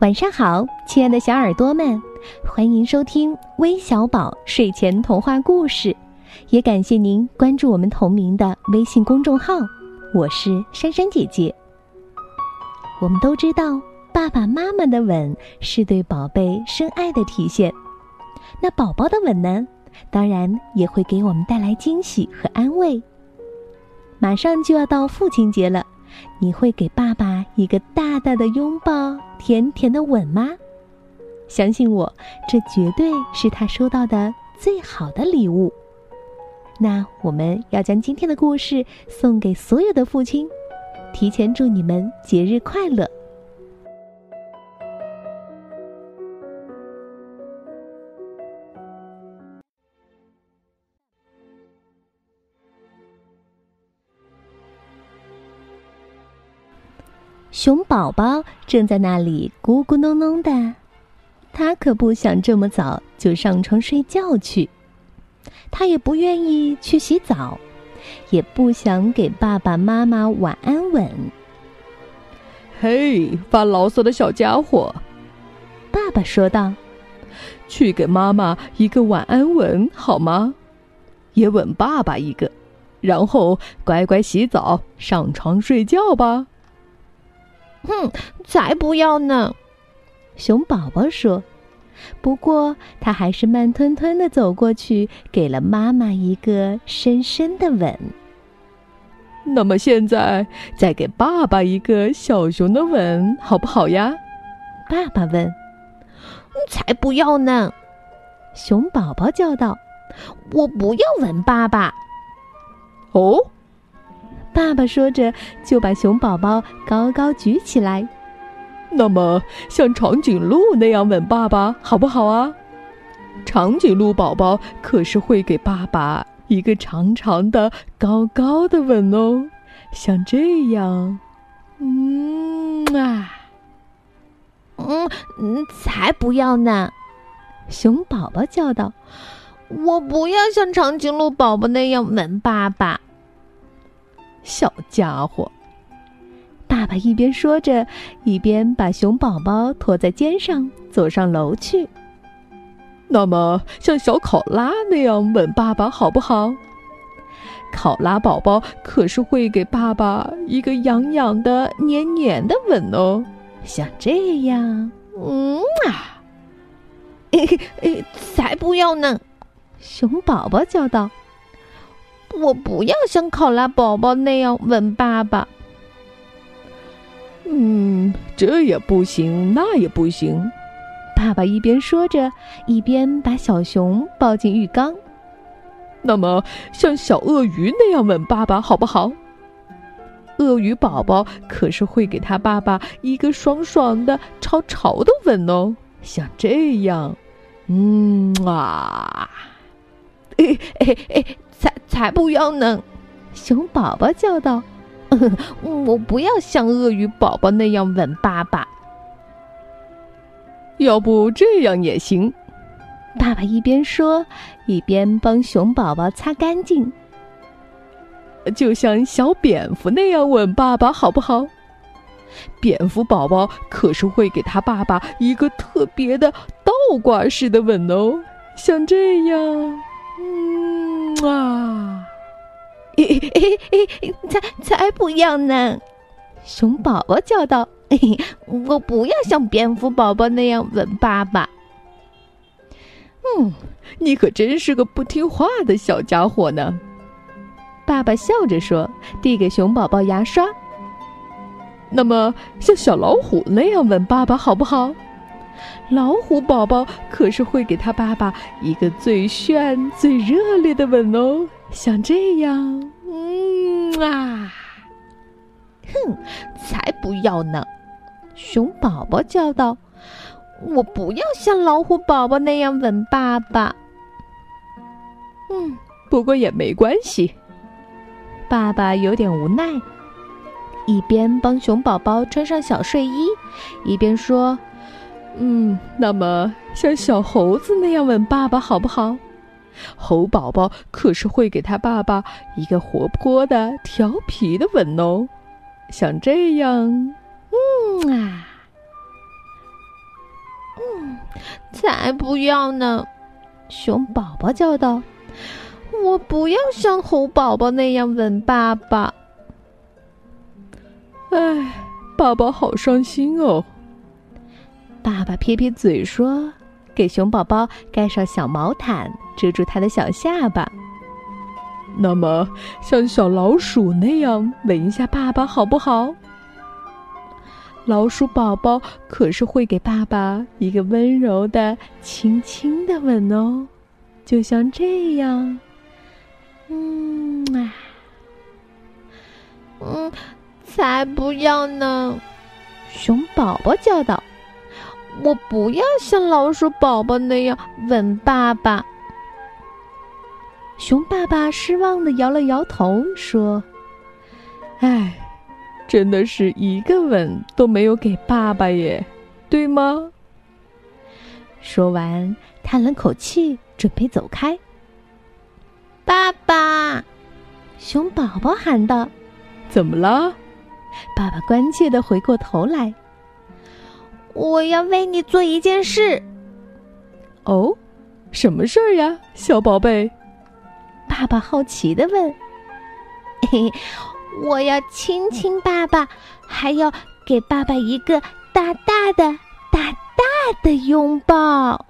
晚上好，亲爱的小耳朵们，欢迎收听微小宝睡前童话故事，也感谢您关注我们同名的微信公众号。我是珊珊姐姐。我们都知道，爸爸妈妈的吻是对宝贝深爱的体现，那宝宝的吻呢，当然也会给我们带来惊喜和安慰。马上就要到父亲节了。你会给爸爸一个大大的拥抱、甜甜的吻吗？相信我，这绝对是他收到的最好的礼物。那我们要将今天的故事送给所有的父亲，提前祝你们节日快乐。熊宝宝正在那里咕咕哝哝的，他可不想这么早就上床睡觉去，他也不愿意去洗澡，也不想给爸爸妈妈晚安吻。嘿，发牢骚的小家伙，爸爸说道：“去给妈妈一个晚安吻好吗？也吻爸爸一个，然后乖乖洗澡上床睡觉吧。”哼，才不要呢！熊宝宝说。不过他还是慢吞吞的走过去，给了妈妈一个深深的吻。那么现在再给爸爸一个小熊的吻，好不好呀？爸爸问。才不要呢！熊宝宝叫道：“我不要吻爸爸。”哦。爸爸说着，就把熊宝宝高高举起来。那么，像长颈鹿那样吻爸爸，好不好啊？长颈鹿宝宝可是会给爸爸一个长长的、高高的吻哦，像这样。嗯啊，嗯嗯，才不要呢！熊宝宝叫道：“我不要像长颈鹿宝宝那样吻爸爸。”小家伙，爸爸一边说着，一边把熊宝宝驮在肩上，走上楼去。那么，像小考拉那样吻爸爸好不好？考拉宝宝可是会给爸爸一个痒痒的、黏黏的吻哦，像这样。嗯啊，才不要呢！熊宝宝叫道。我不要像考拉宝宝那样吻爸爸。嗯，这也不行，那也不行。爸爸一边说着，一边把小熊抱进浴缸。那么，像小鳄鱼那样吻爸爸好不好？鳄鱼宝宝可是会给他爸爸一个爽爽的、潮潮的吻哦，像这样。嗯啊，哎哎哎！才不要呢！熊宝宝叫道：“我不要像鳄鱼宝宝那样吻爸爸。要不这样也行。”爸爸一边说，一边帮熊宝宝擦干净。就像小蝙蝠那样吻爸爸，好不好？蝙蝠宝宝可是会给他爸爸一个特别的倒挂式的吻哦，像这样。嗯。啊！才才不要呢！熊宝宝叫道：“我不要像蝙蝠宝宝那样吻爸爸。”嗯，你可真是个不听话的小家伙呢！爸爸笑着说，递给熊宝宝牙刷。那么，像小老虎那样吻爸爸好不好？老虎宝宝可是会给他爸爸一个最炫、最热烈的吻哦，像这样，嗯啊，哼，才不要呢！熊宝宝叫道：“我不要像老虎宝宝那样吻爸爸。”嗯，不过也没关系。爸爸有点无奈，一边帮熊宝宝穿上小睡衣，一边说。嗯，那么像小猴子那样吻爸爸好不好？猴宝宝可是会给他爸爸一个活泼的、调皮的吻哦，像这样。嗯啊，嗯才不要呢！熊宝宝叫道：“我不要像猴宝宝那样吻爸爸。”哎，爸爸好伤心哦。爸爸撇撇嘴说：“给熊宝宝盖上小毛毯，遮住他的小下巴。那么，像小老鼠那样吻一下爸爸，好不好？”老鼠宝宝可是会给爸爸一个温柔的、轻轻的吻哦，就像这样。嗯啊，嗯，才不要呢！熊宝宝叫道：“我不要像老鼠宝宝那样吻爸爸。”熊爸爸失望的摇了摇头，说：“哎。”真的是一个吻都没有给爸爸耶，对吗？说完，叹了口气，准备走开。爸爸，熊宝宝喊道：“怎么了？”爸爸关切的回过头来：“我要为你做一件事。”哦，什么事儿呀，小宝贝？爸爸好奇的问。嘿。我要亲亲爸爸，还要给爸爸一个大大的、大大的拥抱。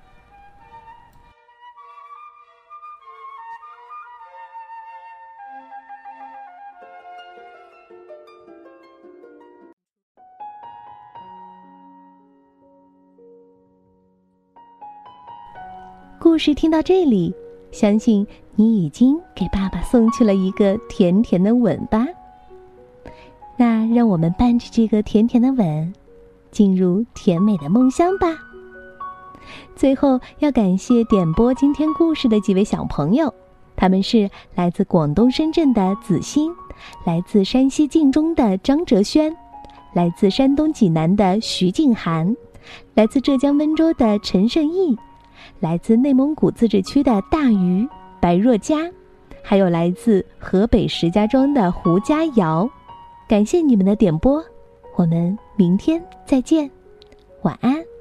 故事听到这里，相信你已经给爸爸送去了一个甜甜的吻吧。那让我们伴着这个甜甜的吻，进入甜美的梦乡吧。最后要感谢点播今天故事的几位小朋友，他们是来自广东深圳的子欣，来自山西晋中的张哲轩，来自山东济南的徐静涵，来自浙江温州的陈胜义，来自内蒙古自治区的大鱼白若佳，还有来自河北石家庄的胡佳瑶。感谢你们的点播，我们明天再见，晚安。